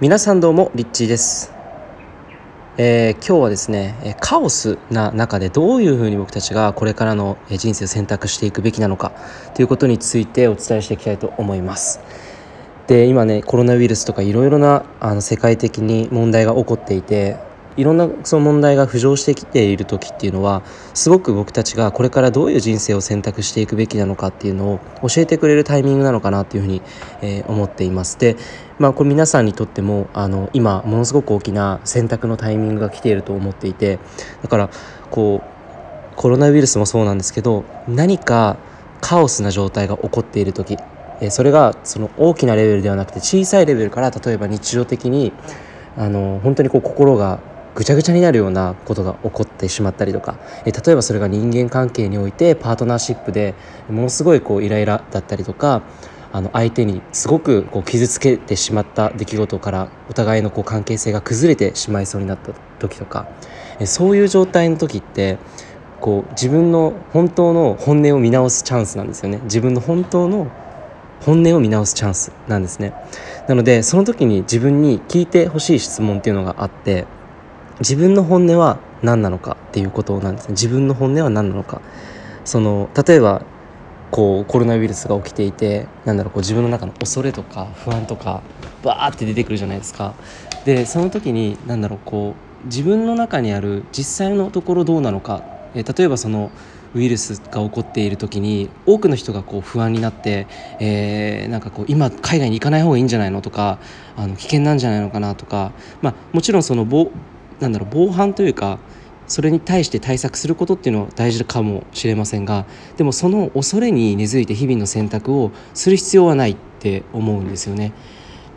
皆さんどうもリッチーです、えー今日はですねカオスな中でどういうふうに僕たちがこれからのえー人生を選択していくべきなのかということについてお伝えしていきたいと思います。で今ねコロナウイルスとかいろいろなあの世界的に問題が起こっていていろんなその問題が浮上してきている時っていうのはすごく僕たちがこれからどういう人生を選択していくべきなのかっていうのを教えてくれるタイミングなのかなっていうふうに、えー思っています。でまあこれ皆さんにとってもあの今ものすごく大きな選択のタイミングが来ていると思っていてだからこうコロナウイルスもそうなんですけど何かカオスな状態が起こっている時それがその大きなレベルではなくて小さいレベルから例えば日常的にあの本当にこう心がぐちゃぐちゃになるようなことが起こってしまったりとか。え例えばそれが人間関係においてパートナーシップでものすごいこうイライラだったりとかあの相手にすごくこう傷つけてしまった出来事からお互いのこう関係性が崩れてしまいそうになった時とか。そういう状態の時ってこう自分の本当の本音を見直すチャンスなんですよね。自分の本当の本音を見直すチャンスなんですね。なのでその時に自分に聞いてほしい質問っていうのがあって自分の本音は何なのかっていうことなんですね。自分の本音は何なのか。その例えばこうコロナウイルスが起きていてなんだろうこう自分の中の恐れとか不安とかバーって出てくるじゃないですか。でその時になんだろうこう自分の中にある実際のところどうなのか。え例えばそのウイルスが起こっている時に多くの人がこう不安になって、えーなんかこう今海外に行かない方がいいんじゃないのとかあの危険なんじゃないのかなとか、まあ、もちろんその防なんだろう防犯というかそれに対して対策することっていうのは大事かもしれませんがでもその恐れに根付いて日々の選択をする必要はないって思うんですよね。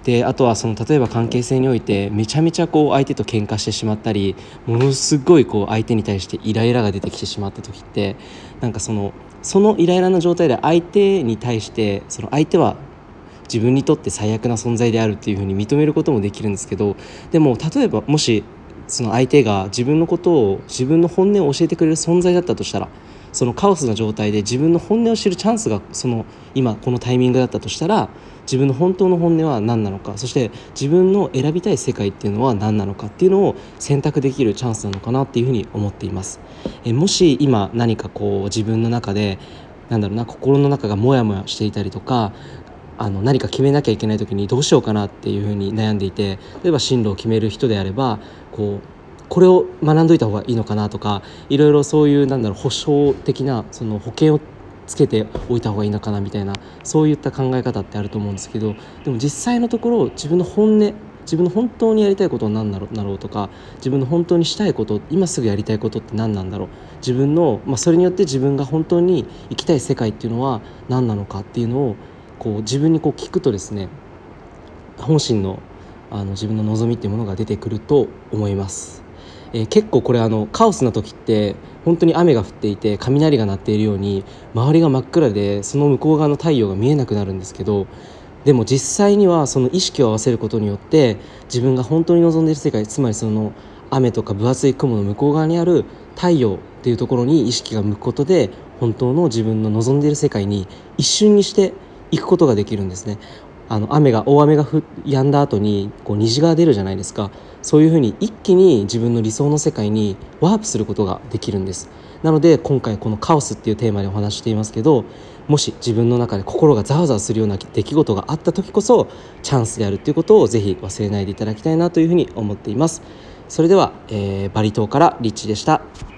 であとはその例えば関係性においてめちゃめちゃこう相手と喧嘩してしまったりものすごいこう相手に対してイライラが出てきてしまった時ってなんかそのそのイライラの状態で相手に対してその相手は自分にとって最悪な存在であるっていうふうに認めることもできるんですけどでも例えばもしその相手が自分のことを自分の本音を教えてくれる存在だったとしたらそのカオスな状態で自分の本音を知るチャンスがその今このタイミングだったとしたら自分の本当の本音は何なのかそして自分の選びたい世界っていうのは何なのかっていうのを選択できるチャンスなのかなっていうふうに思っています。えもし今何かこう自分の中でなんだろうな心の中がモヤモヤしていたりとかあの何か決めなきゃいけない時にどうしようかなっていうふうに悩んでいて例えば進路を決める人であればこうこれを学んどいた方がいいのかなとかいろいろそういうなんだろう保証的なその保険をつけておいた方がいいのかなみたいなそういった考え方ってあると思うんですけどでも実際のところ自分の本音自分の本当にやりたいことは何だろうだろうとか自分の本当にしたいこと今すぐやりたいことって何なんだろう自分の、まあ、それによって自分が本当に生きたい世界っていうのは何なのかっていうのをこう自分にこう聞くとですね本心のあの自分の望みっていうものが出てくると思います。えー結構これあのカオスな時って本当に雨が降っていて雷が鳴っているように周りが真っ暗でその向こう側の太陽が見えなくなるんですけどでも実際にはその意識を合わせることによって自分が本当に望んでいる世界つまりその雨とか分厚い雲の向こう側にある太陽っていうところに意識が向くことで本当の自分の望んでいる世界に一瞬にしていくことができるんですね。あの雨が大雨がふ止んだ後にこう虹が出るじゃないですか。そういうふうに一気に自分の理想の世界にワープすることができるんです。なので今回このカオスっていうテーマでお話ししていますけどもし自分の中で心がざわざわするような出来事があった時こそチャンスであるっていうことをぜひ忘れないでいただきたいなというふうに思っています。それでは、えーバリ島からリッチでした。